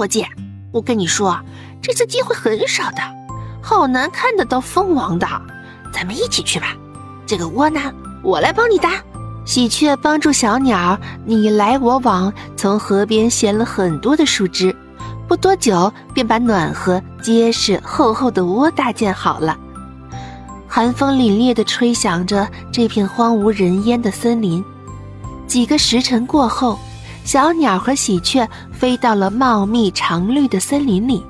伙计，我跟你说，这次机会很少的，好难看得到蜂王的。咱们一起去吧。这个窝呢，我来帮你搭。喜鹊帮助小鸟你来我往，从河边衔了很多的树枝，不多久便把暖和、结实、厚厚的窝搭建好了。寒风凛冽地吹响着这片荒无人烟的森林。几个时辰过后，小鸟和喜鹊飞到了茂密常绿的森林里，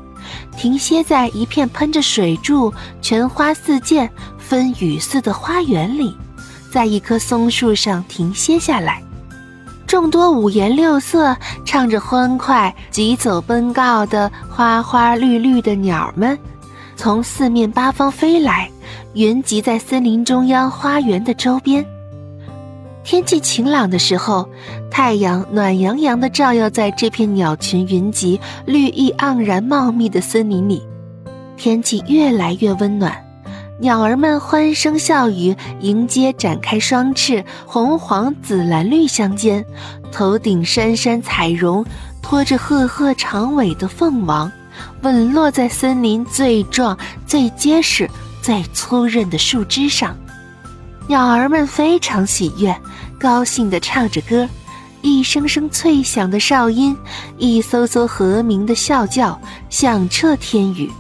停歇在一片喷着水柱、全花四溅、分雨似的花园里，在一棵松树上停歇下来。众多五颜六色、唱着欢快、疾走奔告的花花绿绿的鸟们，从四面八方飞来。云集在森林中央花园的周边。天气晴朗的时候，太阳暖洋洋地照耀在这片鸟群云集、绿意盎然、茂密的森林里。天气越来越温暖，鸟儿们欢声笑语迎接展开双翅、红黄紫蓝绿相间、头顶闪闪彩绒、拖着赫赫长尾的凤王，稳落在森林最壮、最结实。最粗韧的树枝上，鸟儿们非常喜悦，高兴地唱着歌，一声声脆响的哨音，一艘艘和鸣的啸叫，响彻天宇。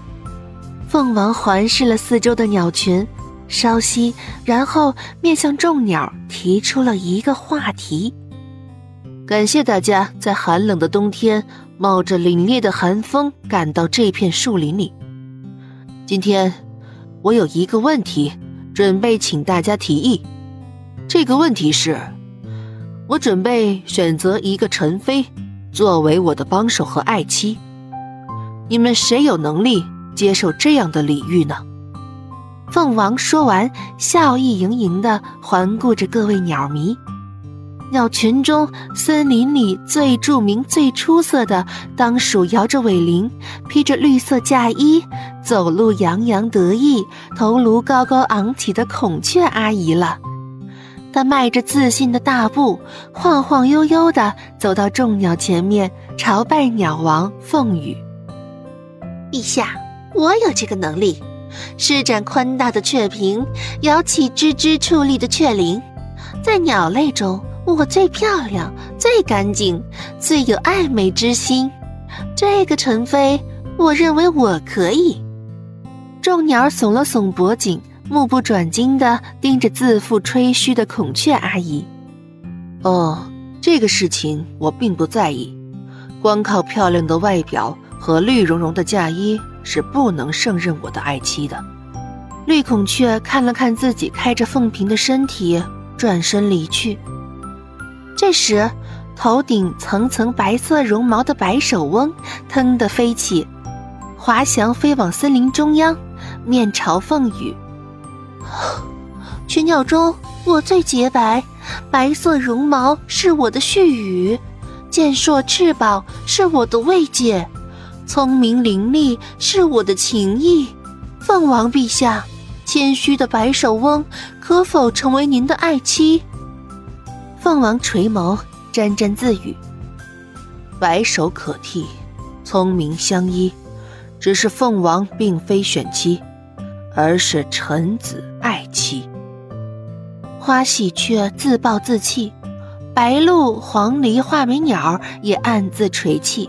凤王环视了四周的鸟群，稍息，然后面向众鸟提出了一个话题：“感谢大家在寒冷的冬天冒着凛冽的寒风赶到这片树林里。今天。”我有一个问题，准备请大家提议。这个问题是：我准备选择一个陈妃作为我的帮手和爱妻。你们谁有能力接受这样的礼遇呢？凤王说完，笑意盈盈地环顾着各位鸟迷。鸟群中，森林里最著名、最出色的，当属摇着尾铃、披着绿色嫁衣、走路洋洋得意、头颅高高昂起的孔雀阿姨了。他迈着自信的大步，晃晃悠悠地走到众鸟前面，朝拜鸟王凤羽。陛下，我有这个能力，施展宽大的雀屏，摇起吱吱矗立的雀翎，在鸟类中。我最漂亮，最干净，最有爱美之心。这个陈妃，我认为我可以。众鸟耸了耸脖颈，目不转睛地盯着自负吹嘘的孔雀阿姨。哦，这个事情我并不在意。光靠漂亮的外表和绿茸茸的嫁衣是不能胜任我的爱妻的。绿孔雀看了看自己开着凤屏的身体，转身离去。这时，头顶层层白色绒毛的白手翁腾地飞起，滑翔飞往森林中央，面朝凤羽。群鸟中，我最洁白，白色绒毛是我的絮语，健硕翅膀是我的慰藉，聪明伶俐是我的情意。凤王陛下，谦虚的白首翁可否成为您的爱妻？凤王垂眸，沾沾自语：“白首可替，聪明相依。只是凤王并非选妻，而是臣子爱妻。”花喜鹊自暴自弃，白鹭、黄鹂、画眉鸟也暗自垂泣。